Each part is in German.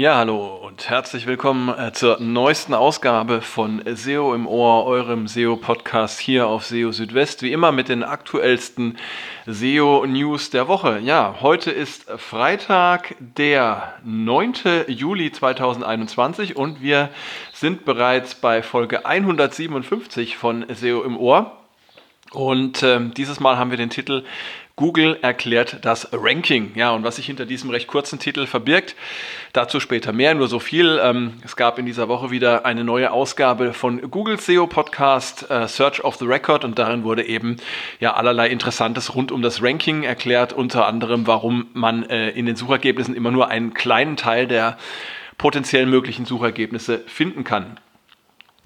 Ja, hallo und herzlich willkommen äh, zur neuesten Ausgabe von SEO im Ohr, eurem SEO-Podcast hier auf SEO Südwest. Wie immer mit den aktuellsten SEO-News der Woche. Ja, heute ist Freitag, der 9. Juli 2021 und wir sind bereits bei Folge 157 von SEO im Ohr. Und äh, dieses Mal haben wir den Titel Google erklärt das Ranking. Ja, und was sich hinter diesem recht kurzen Titel verbirgt, dazu später mehr. Nur so viel. Ähm, es gab in dieser Woche wieder eine neue Ausgabe von Google SEO Podcast äh, Search of the Record und darin wurde eben ja allerlei Interessantes rund um das Ranking erklärt. Unter anderem, warum man äh, in den Suchergebnissen immer nur einen kleinen Teil der potenziell möglichen Suchergebnisse finden kann.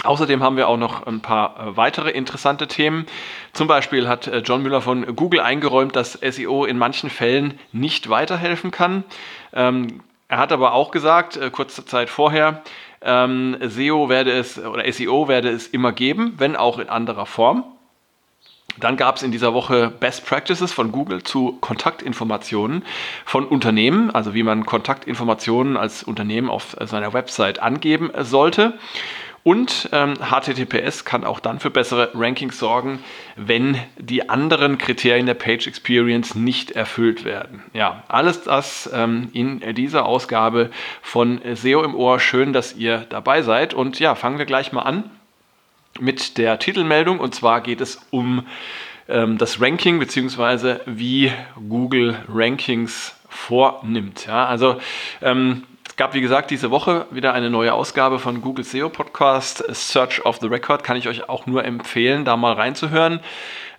Außerdem haben wir auch noch ein paar äh, weitere interessante Themen. Zum Beispiel hat äh, John Müller von Google eingeräumt, dass SEO in manchen Fällen nicht weiterhelfen kann. Ähm, er hat aber auch gesagt, äh, kurze Zeit vorher, ähm, SEO werde es oder SEO werde es immer geben, wenn auch in anderer Form. Dann gab es in dieser Woche Best Practices von Google zu Kontaktinformationen von Unternehmen, also wie man Kontaktinformationen als Unternehmen auf seiner Website angeben sollte. Und ähm, HTTPS kann auch dann für bessere Rankings sorgen, wenn die anderen Kriterien der Page Experience nicht erfüllt werden. Ja, alles das ähm, in dieser Ausgabe von SEO im Ohr. Schön, dass ihr dabei seid. Und ja, fangen wir gleich mal an mit der Titelmeldung. Und zwar geht es um ähm, das Ranking bzw. wie Google Rankings vornimmt. Ja, also ähm, gab, wie gesagt, diese Woche wieder eine neue Ausgabe von Google SEO Podcast, Search of the Record. Kann ich euch auch nur empfehlen, da mal reinzuhören.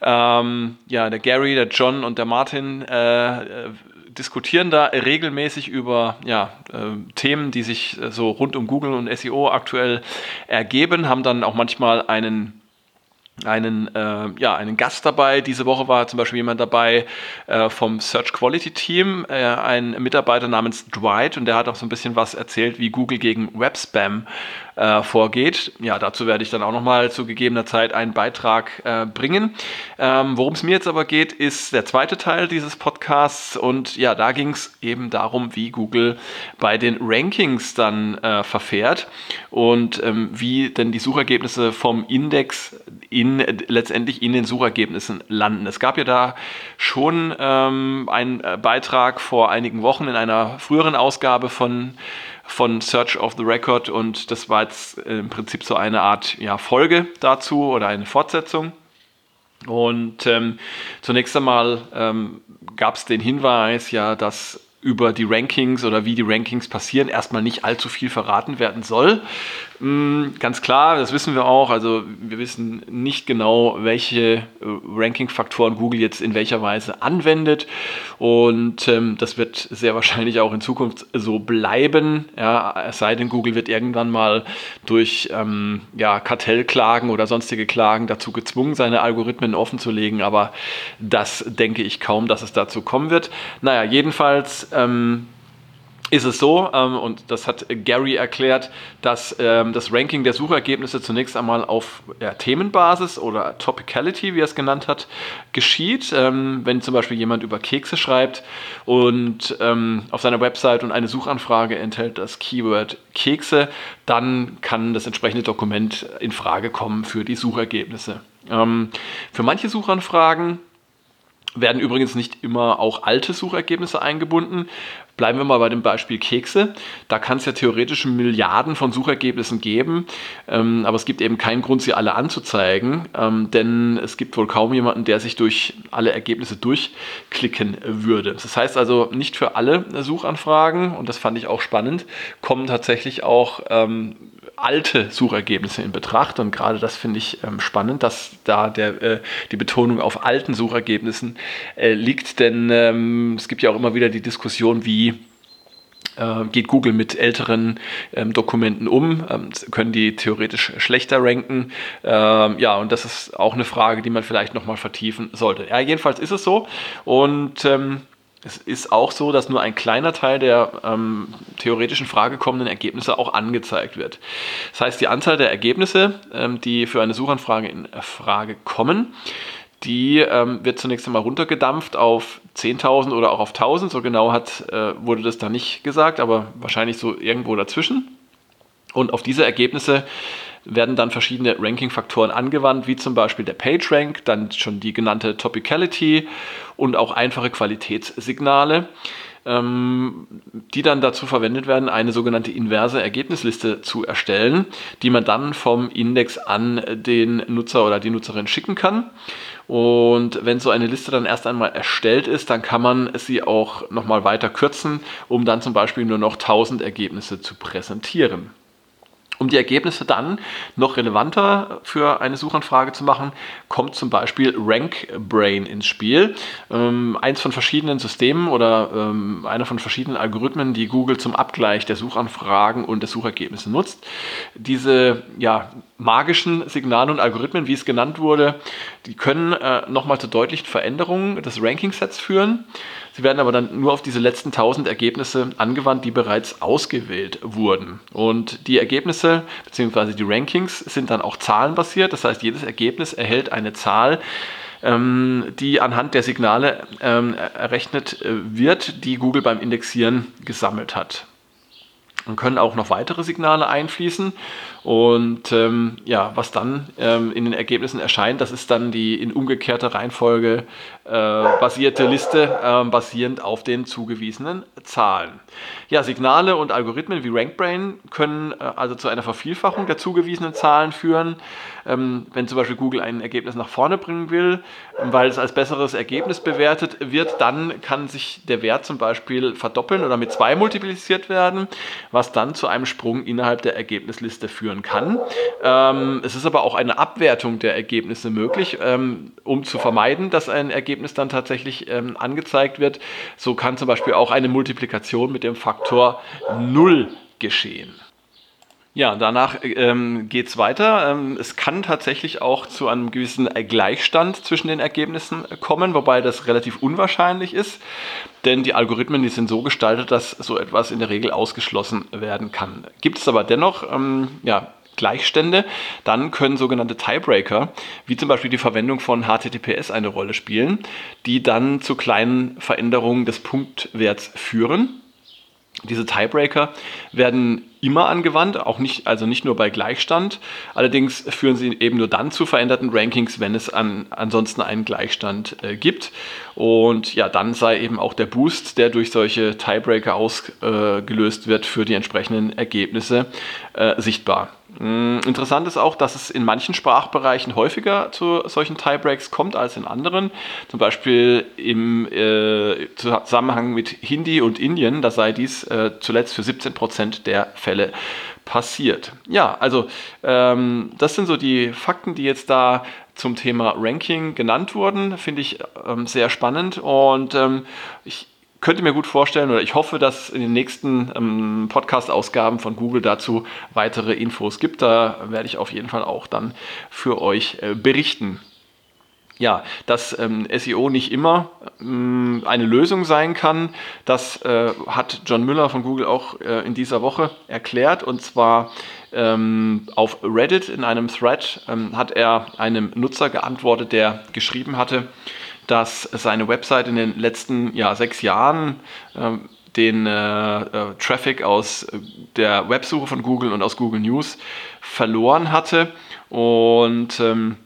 Ähm, ja, der Gary, der John und der Martin äh, äh, diskutieren da regelmäßig über ja, äh, Themen, die sich so rund um Google und SEO aktuell ergeben, haben dann auch manchmal einen einen, äh, ja, einen Gast dabei. Diese Woche war zum Beispiel jemand dabei äh, vom Search Quality Team, äh, ein Mitarbeiter namens Dwight und der hat auch so ein bisschen was erzählt, wie Google gegen Webspam äh, vorgeht. Ja, dazu werde ich dann auch nochmal zu gegebener Zeit einen Beitrag äh, bringen. Ähm, Worum es mir jetzt aber geht, ist der zweite Teil dieses Podcasts und ja, da ging es eben darum, wie Google bei den Rankings dann äh, verfährt und ähm, wie denn die Suchergebnisse vom Index in, letztendlich in den Suchergebnissen landen. Es gab ja da schon ähm, einen äh, Beitrag vor einigen Wochen in einer früheren Ausgabe von von Search of the Record und das war jetzt äh, im Prinzip so eine Art ja, Folge dazu oder eine Fortsetzung. Und ähm, zunächst einmal ähm, gab es den Hinweis, ja, dass über die Rankings oder wie die Rankings passieren, erstmal nicht allzu viel verraten werden soll. Mm, ganz klar, das wissen wir auch. Also wir wissen nicht genau, welche äh, Ranking-Faktoren Google jetzt in welcher Weise anwendet. Und ähm, das wird sehr wahrscheinlich auch in Zukunft so bleiben. Ja, es sei denn, Google wird irgendwann mal durch ähm, ja, Kartellklagen oder sonstige Klagen dazu gezwungen, seine Algorithmen offenzulegen. Aber das denke ich kaum, dass es dazu kommen wird. Naja, jedenfalls ähm, ist es so, ähm, und das hat Gary erklärt, dass ähm, das Ranking der Suchergebnisse zunächst einmal auf ja, Themenbasis oder Topicality, wie er es genannt hat, geschieht. Ähm, wenn zum Beispiel jemand über Kekse schreibt und ähm, auf seiner Website und eine Suchanfrage enthält das Keyword Kekse, dann kann das entsprechende Dokument in Frage kommen für die Suchergebnisse. Ähm, für manche Suchanfragen werden übrigens nicht immer auch alte Suchergebnisse eingebunden. Bleiben wir mal bei dem Beispiel Kekse. Da kann es ja theoretisch Milliarden von Suchergebnissen geben, ähm, aber es gibt eben keinen Grund, sie alle anzuzeigen, ähm, denn es gibt wohl kaum jemanden, der sich durch alle Ergebnisse durchklicken würde. Das heißt also, nicht für alle Suchanfragen, und das fand ich auch spannend, kommen tatsächlich auch ähm, alte Suchergebnisse in Betracht. Und gerade das finde ich ähm, spannend, dass da der, äh, die Betonung auf alten Suchergebnissen äh, liegt. Denn ähm, es gibt ja auch immer wieder die Diskussion, wie geht Google mit älteren ähm, Dokumenten um? Ähm, können die theoretisch schlechter ranken? Ähm, ja, und das ist auch eine Frage, die man vielleicht nochmal vertiefen sollte. Ja, jedenfalls ist es so. Und ähm, es ist auch so, dass nur ein kleiner Teil der ähm, theoretischen Frage kommenden Ergebnisse auch angezeigt wird. Das heißt, die Anzahl der Ergebnisse, ähm, die für eine Suchanfrage in Frage kommen, die ähm, wird zunächst einmal runtergedampft auf 10.000 oder auch auf 1.000. So genau hat, äh, wurde das da nicht gesagt, aber wahrscheinlich so irgendwo dazwischen. Und auf diese Ergebnisse werden dann verschiedene Ranking-Faktoren angewandt, wie zum Beispiel der PageRank, dann schon die genannte Topicality und auch einfache Qualitätssignale, ähm, die dann dazu verwendet werden, eine sogenannte inverse Ergebnisliste zu erstellen, die man dann vom Index an den Nutzer oder die Nutzerin schicken kann. Und wenn so eine Liste dann erst einmal erstellt ist, dann kann man sie auch nochmal weiter kürzen, um dann zum Beispiel nur noch 1000 Ergebnisse zu präsentieren. Um die Ergebnisse dann noch relevanter für eine Suchanfrage zu machen, kommt zum Beispiel RankBrain ins Spiel. Ähm, eins von verschiedenen Systemen oder ähm, einer von verschiedenen Algorithmen, die Google zum Abgleich der Suchanfragen und der Suchergebnisse nutzt. Diese ja, magischen Signale und Algorithmen, wie es genannt wurde, die können äh, nochmal zu deutlichen Veränderungen des Ranking-Sets führen. Sie werden aber dann nur auf diese letzten 1000 Ergebnisse angewandt, die bereits ausgewählt wurden. Und die Ergebnisse bzw. die Rankings sind dann auch zahlenbasiert. Das heißt, jedes Ergebnis erhält eine Zahl, ähm, die anhand der Signale ähm, errechnet äh, wird, die Google beim Indexieren gesammelt hat. Dann können auch noch weitere Signale einfließen. Und ähm, ja, was dann ähm, in den Ergebnissen erscheint, das ist dann die in umgekehrter Reihenfolge äh, basierte Liste, äh, basierend auf den zugewiesenen Zahlen. Ja, Signale und Algorithmen wie RankBrain können äh, also zu einer Vervielfachung der zugewiesenen Zahlen führen. Ähm, wenn zum Beispiel Google ein Ergebnis nach vorne bringen will, weil es als besseres Ergebnis bewertet wird, dann kann sich der Wert zum Beispiel verdoppeln oder mit zwei multipliziert werden, was dann zu einem Sprung innerhalb der Ergebnisliste führen kann. Ähm, es ist aber auch eine Abwertung der Ergebnisse möglich, ähm, um zu vermeiden, dass ein Ergebnis dann tatsächlich ähm, angezeigt wird. So kann zum Beispiel auch eine Multiplikation mit dem Faktor 0 geschehen. Ja, danach ähm, geht es weiter. Ähm, es kann tatsächlich auch zu einem gewissen Gleichstand zwischen den Ergebnissen kommen, wobei das relativ unwahrscheinlich ist, denn die Algorithmen, die sind so gestaltet, dass so etwas in der Regel ausgeschlossen werden kann. Gibt es aber dennoch ähm, ja, Gleichstände, dann können sogenannte Tiebreaker, wie zum Beispiel die Verwendung von HTTPS, eine Rolle spielen, die dann zu kleinen Veränderungen des Punktwerts führen. Diese Tiebreaker werden immer angewandt, auch nicht, also nicht nur bei Gleichstand. Allerdings führen sie eben nur dann zu veränderten Rankings, wenn es an, ansonsten einen Gleichstand äh, gibt. Und ja, dann sei eben auch der Boost, der durch solche Tiebreaker ausgelöst äh, wird, für die entsprechenden Ergebnisse äh, sichtbar. Mm, interessant ist auch, dass es in manchen Sprachbereichen häufiger zu solchen Tiebreaks kommt als in anderen. Zum Beispiel im äh, Zusammenhang mit Hindi und Indien, da sei dies äh, zuletzt für 17 Prozent der Fälle passiert. Ja, also ähm, das sind so die Fakten, die jetzt da zum Thema Ranking genannt wurden. Finde ich ähm, sehr spannend und ähm, ich könnte mir gut vorstellen oder ich hoffe, dass in den nächsten ähm, Podcast-Ausgaben von Google dazu weitere Infos gibt. Da werde ich auf jeden Fall auch dann für euch äh, berichten. Ja, dass ähm, SEO nicht immer ähm, eine Lösung sein kann, das äh, hat John Müller von Google auch äh, in dieser Woche erklärt. Und zwar ähm, auf Reddit in einem Thread ähm, hat er einem Nutzer geantwortet, der geschrieben hatte, dass seine Website in den letzten ja, sechs Jahren ähm, den äh, äh, Traffic aus der Websuche von Google und aus Google News verloren hatte. Und ähm,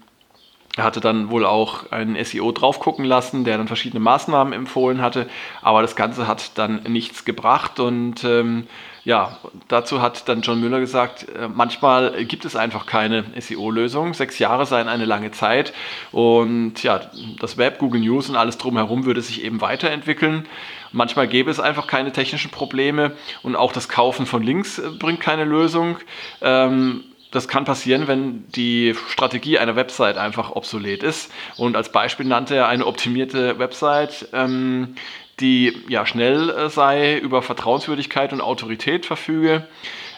er hatte dann wohl auch einen SEO drauf gucken lassen, der dann verschiedene Maßnahmen empfohlen hatte, aber das Ganze hat dann nichts gebracht und ähm, ja, dazu hat dann John Müller gesagt, äh, manchmal gibt es einfach keine SEO-Lösung. Sechs Jahre seien eine lange Zeit und ja, das Web, Google News und alles drumherum würde sich eben weiterentwickeln. Manchmal gäbe es einfach keine technischen Probleme und auch das Kaufen von Links äh, bringt keine Lösung. Ähm, das kann passieren, wenn die Strategie einer Website einfach obsolet ist. Und als Beispiel nannte er eine optimierte Website, ähm, die ja schnell äh, sei, über Vertrauenswürdigkeit und Autorität verfüge,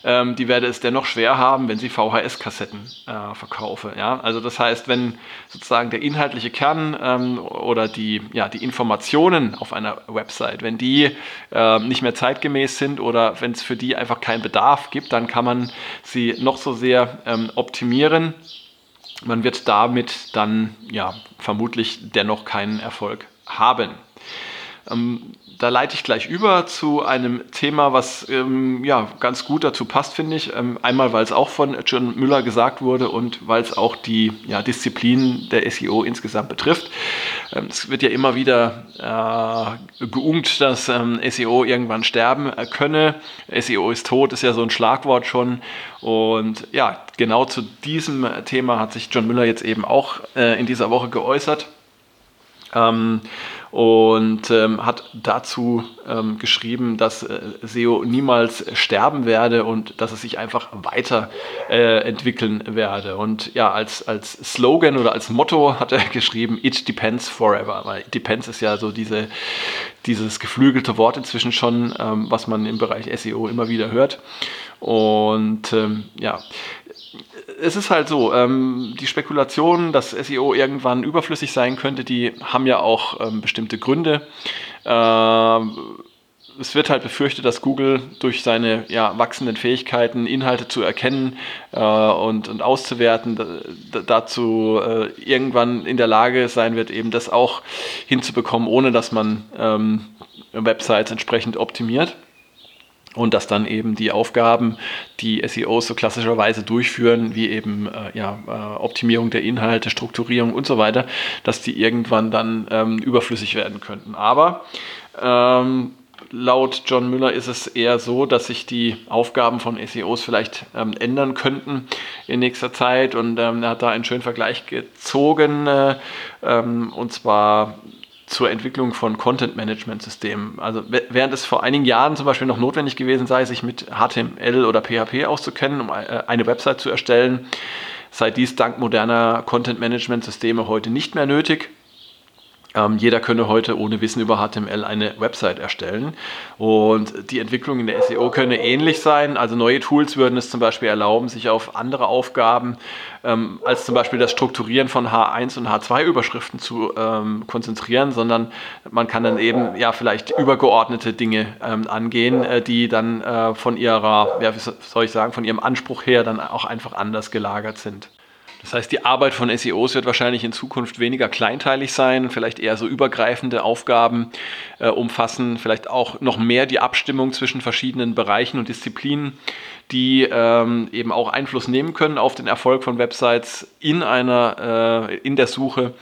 ähm, die werde es dennoch schwer haben, wenn sie VHS-Kassetten äh, verkaufe. Ja? Also das heißt, wenn sozusagen der inhaltliche Kern ähm, oder die, ja, die Informationen auf einer Website, wenn die äh, nicht mehr zeitgemäß sind oder wenn es für die einfach keinen Bedarf gibt, dann kann man sie noch so sehr ähm, optimieren man wird damit dann ja vermutlich dennoch keinen Erfolg haben. Ähm, da leite ich gleich über zu einem Thema, was ähm, ja, ganz gut dazu passt, finde ich. Ähm, einmal, weil es auch von John Müller gesagt wurde und weil es auch die ja, Disziplin der SEO insgesamt betrifft. Ähm, es wird ja immer wieder äh, geungt, dass ähm, SEO irgendwann sterben äh, könne. SEO ist tot, ist ja so ein Schlagwort schon. Und ja, genau zu diesem Thema hat sich John Müller jetzt eben auch äh, in dieser Woche geäußert. Ähm, und ähm, hat dazu ähm, geschrieben, dass äh, SEO niemals sterben werde und dass es sich einfach weiterentwickeln äh, werde. Und ja, als, als Slogan oder als Motto hat er geschrieben, It depends forever. Weil it depends ist ja so diese, dieses geflügelte Wort inzwischen schon, ähm, was man im Bereich SEO immer wieder hört. Und ähm, ja, es ist halt so, ähm, die Spekulationen, dass SEO irgendwann überflüssig sein könnte, die haben ja auch ähm, bestimmte Gründe. Ähm, es wird halt befürchtet, dass Google durch seine ja, wachsenden Fähigkeiten, Inhalte zu erkennen äh, und, und auszuwerten, dazu äh, irgendwann in der Lage sein wird, eben das auch hinzubekommen, ohne dass man ähm, Websites entsprechend optimiert und dass dann eben die Aufgaben, die SEOs so klassischerweise durchführen, wie eben äh, ja, äh, Optimierung der Inhalte, Strukturierung und so weiter, dass die irgendwann dann ähm, überflüssig werden könnten. Aber ähm, laut John Müller ist es eher so, dass sich die Aufgaben von SEOs vielleicht ähm, ändern könnten in nächster Zeit und ähm, er hat da einen schönen Vergleich gezogen äh, ähm, und zwar zur Entwicklung von Content-Management-Systemen. Also während es vor einigen Jahren zum Beispiel noch notwendig gewesen sei, sich mit HTML oder PHP auszukennen, um äh, eine Website zu erstellen, sei dies dank moderner Content-Management-Systeme heute nicht mehr nötig. Ähm, jeder könne heute ohne Wissen über HTML eine Website erstellen. Und die Entwicklung in der SEO könne ähnlich sein. Also neue Tools würden es zum Beispiel erlauben, sich auf andere Aufgaben ähm, als zum Beispiel das Strukturieren von H1 und H2-Überschriften zu ähm, konzentrieren, sondern man kann dann eben ja vielleicht übergeordnete Dinge ähm, angehen, äh, die dann äh, von ihrer, ja, wie soll ich sagen, von ihrem Anspruch her dann auch einfach anders gelagert sind. Das heißt, die Arbeit von SEOs wird wahrscheinlich in Zukunft weniger kleinteilig sein, vielleicht eher so übergreifende Aufgaben äh, umfassen, vielleicht auch noch mehr die Abstimmung zwischen verschiedenen Bereichen und Disziplinen, die ähm, eben auch Einfluss nehmen können auf den Erfolg von Websites in einer äh, in der Suche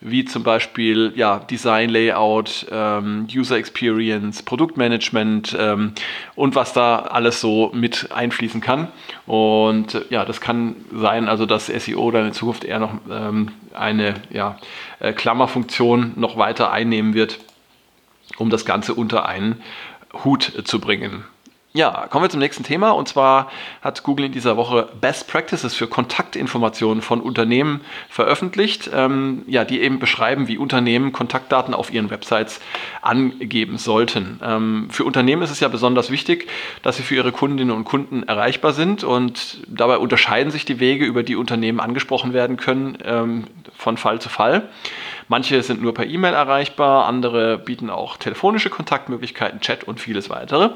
wie zum Beispiel ja, Design, Layout, ähm, User Experience, Produktmanagement ähm, und was da alles so mit einfließen kann. Und äh, ja, das kann sein, also dass SEO dann in Zukunft eher noch ähm, eine ja, äh, Klammerfunktion noch weiter einnehmen wird, um das Ganze unter einen Hut zu bringen. Ja, kommen wir zum nächsten Thema. Und zwar hat Google in dieser Woche Best Practices für Kontaktinformationen von Unternehmen veröffentlicht, ähm, ja, die eben beschreiben, wie Unternehmen Kontaktdaten auf ihren Websites angeben sollten. Ähm, für Unternehmen ist es ja besonders wichtig, dass sie für ihre Kundinnen und Kunden erreichbar sind. Und dabei unterscheiden sich die Wege, über die Unternehmen angesprochen werden können, ähm, von Fall zu Fall. Manche sind nur per E-Mail erreichbar, andere bieten auch telefonische Kontaktmöglichkeiten, Chat und vieles weitere.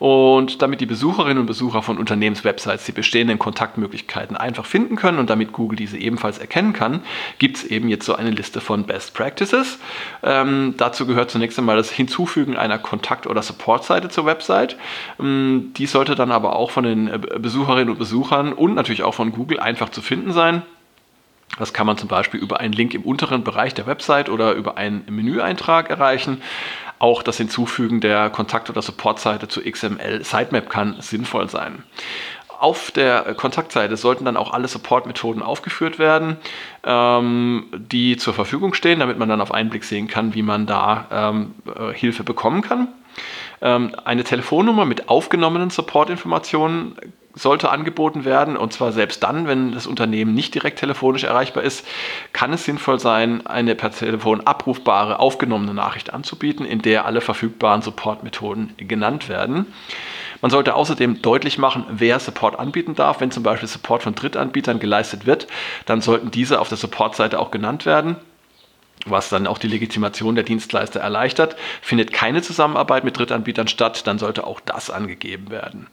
Und damit die Besucherinnen und Besucher von Unternehmenswebsites die bestehenden Kontaktmöglichkeiten einfach finden können und damit Google diese ebenfalls erkennen kann, gibt es eben jetzt so eine Liste von Best Practices. Ähm, dazu gehört zunächst einmal das Hinzufügen einer Kontakt- oder Supportseite zur Website. Ähm, die sollte dann aber auch von den äh, Besucherinnen und Besuchern und natürlich auch von Google einfach zu finden sein. Das kann man zum Beispiel über einen Link im unteren Bereich der Website oder über einen Menüeintrag erreichen. Auch das Hinzufügen der Kontakt- oder Supportseite zu XML Sitemap kann sinnvoll sein. Auf der Kontaktseite sollten dann auch alle Support-Methoden aufgeführt werden, ähm, die zur Verfügung stehen, damit man dann auf einen Blick sehen kann, wie man da ähm, äh, Hilfe bekommen kann. Ähm, eine Telefonnummer mit aufgenommenen Support-Informationen sollte angeboten werden. Und zwar selbst dann, wenn das Unternehmen nicht direkt telefonisch erreichbar ist, kann es sinnvoll sein, eine per Telefon abrufbare, aufgenommene Nachricht anzubieten, in der alle verfügbaren Supportmethoden genannt werden. Man sollte außerdem deutlich machen, wer Support anbieten darf. Wenn zum Beispiel Support von Drittanbietern geleistet wird, dann sollten diese auf der Supportseite auch genannt werden. Was dann auch die Legitimation der Dienstleister erleichtert. Findet keine Zusammenarbeit mit Drittanbietern statt, dann sollte auch das angegeben werden.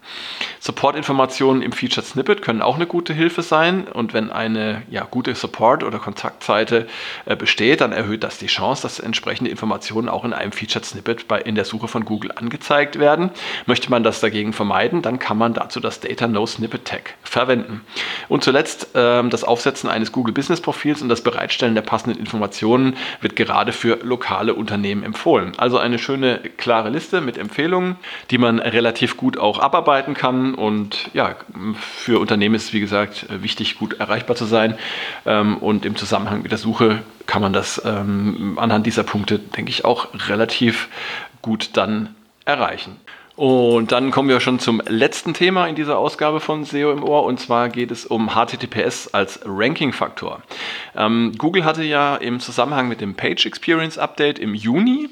Support-Informationen im Featured Snippet können auch eine gute Hilfe sein und wenn eine ja, gute Support- oder Kontaktseite äh, besteht, dann erhöht das die Chance, dass entsprechende Informationen auch in einem Featured Snippet bei, in der Suche von Google angezeigt werden. Möchte man das dagegen vermeiden, dann kann man dazu das Data No Snippet Tag verwenden. Und zuletzt äh, das Aufsetzen eines Google Business Profils und das Bereitstellen der passenden Informationen wird gerade für lokale Unternehmen empfohlen. Also eine schöne, klare Liste mit Empfehlungen, die man relativ gut auch abarbeiten kann. Und ja, für Unternehmen ist es, wie gesagt, wichtig, gut erreichbar zu sein. Ähm, und im Zusammenhang mit der Suche kann man das ähm, anhand dieser Punkte, denke ich, auch relativ gut dann erreichen. Und dann kommen wir schon zum letzten Thema in dieser Ausgabe von SEO im Ohr und zwar geht es um HTTPS als Ranking-Faktor. Ähm, Google hatte ja im Zusammenhang mit dem Page Experience Update im Juni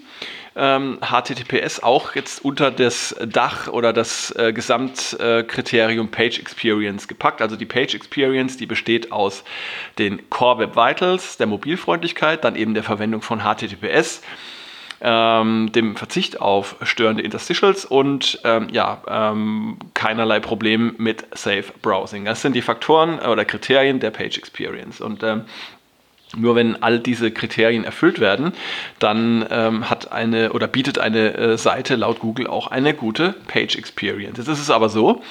ähm, HTTPS auch jetzt unter das Dach oder das äh, Gesamtkriterium Page Experience gepackt. Also die Page Experience, die besteht aus den Core Web Vitals, der Mobilfreundlichkeit, dann eben der Verwendung von HTTPS ähm, dem Verzicht auf störende Interstitials und ähm, ja, ähm, keinerlei Problem mit Safe Browsing. Das sind die Faktoren oder Kriterien der Page Experience. Und ähm, nur wenn all diese Kriterien erfüllt werden, dann ähm, hat eine oder bietet eine äh, Seite laut Google auch eine gute Page Experience. Jetzt ist es aber so,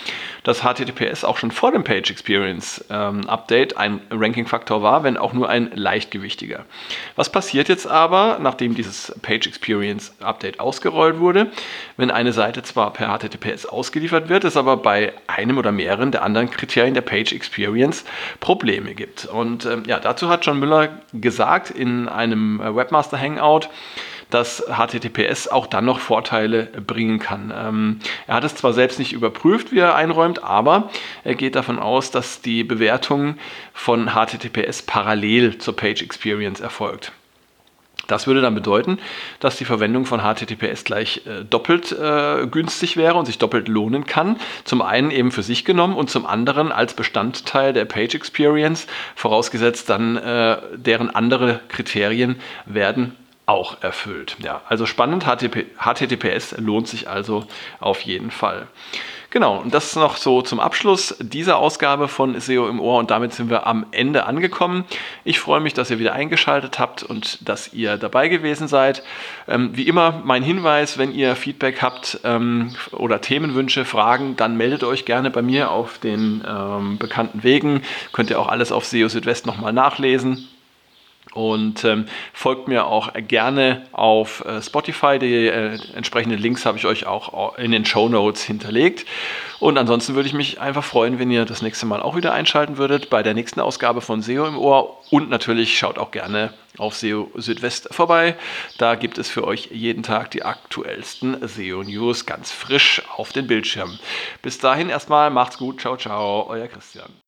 dass HTTPS auch schon vor dem Page Experience ähm, Update ein Ranking-Faktor war, wenn auch nur ein leichtgewichtiger. Was passiert jetzt aber, nachdem dieses Page Experience Update ausgerollt wurde, wenn eine Seite zwar per HTTPS ausgeliefert wird, es aber bei einem oder mehreren der anderen Kriterien der Page Experience Probleme gibt? Und ähm, ja, dazu hat John Müller gesagt in einem äh, Webmaster Hangout, dass HTTPS auch dann noch Vorteile bringen kann. Ähm, er hat es zwar selbst nicht überprüft, wie er einräumt, aber er geht davon aus, dass die Bewertung von HTTPS parallel zur Page Experience erfolgt. Das würde dann bedeuten, dass die Verwendung von HTTPS gleich äh, doppelt äh, günstig wäre und sich doppelt lohnen kann. Zum einen eben für sich genommen und zum anderen als Bestandteil der Page Experience, vorausgesetzt dann äh, deren andere Kriterien werden auch erfüllt. Ja, also spannend, HTTP, HTTPS lohnt sich also auf jeden Fall. Genau, und das noch so zum Abschluss dieser Ausgabe von SEO im Ohr und damit sind wir am Ende angekommen. Ich freue mich, dass ihr wieder eingeschaltet habt und dass ihr dabei gewesen seid. Ähm, wie immer mein Hinweis, wenn ihr Feedback habt ähm, oder Themenwünsche, Fragen, dann meldet euch gerne bei mir auf den ähm, bekannten Wegen. Könnt ihr auch alles auf SEO Südwest nochmal nachlesen. Und ähm, folgt mir auch gerne auf äh, Spotify. Die äh, entsprechenden Links habe ich euch auch in den Show Notes hinterlegt. Und ansonsten würde ich mich einfach freuen, wenn ihr das nächste Mal auch wieder einschalten würdet bei der nächsten Ausgabe von SEO im Ohr. Und natürlich schaut auch gerne auf SEO Südwest vorbei. Da gibt es für euch jeden Tag die aktuellsten SEO-News ganz frisch auf den Bildschirm. Bis dahin erstmal macht's gut. Ciao, ciao, euer Christian.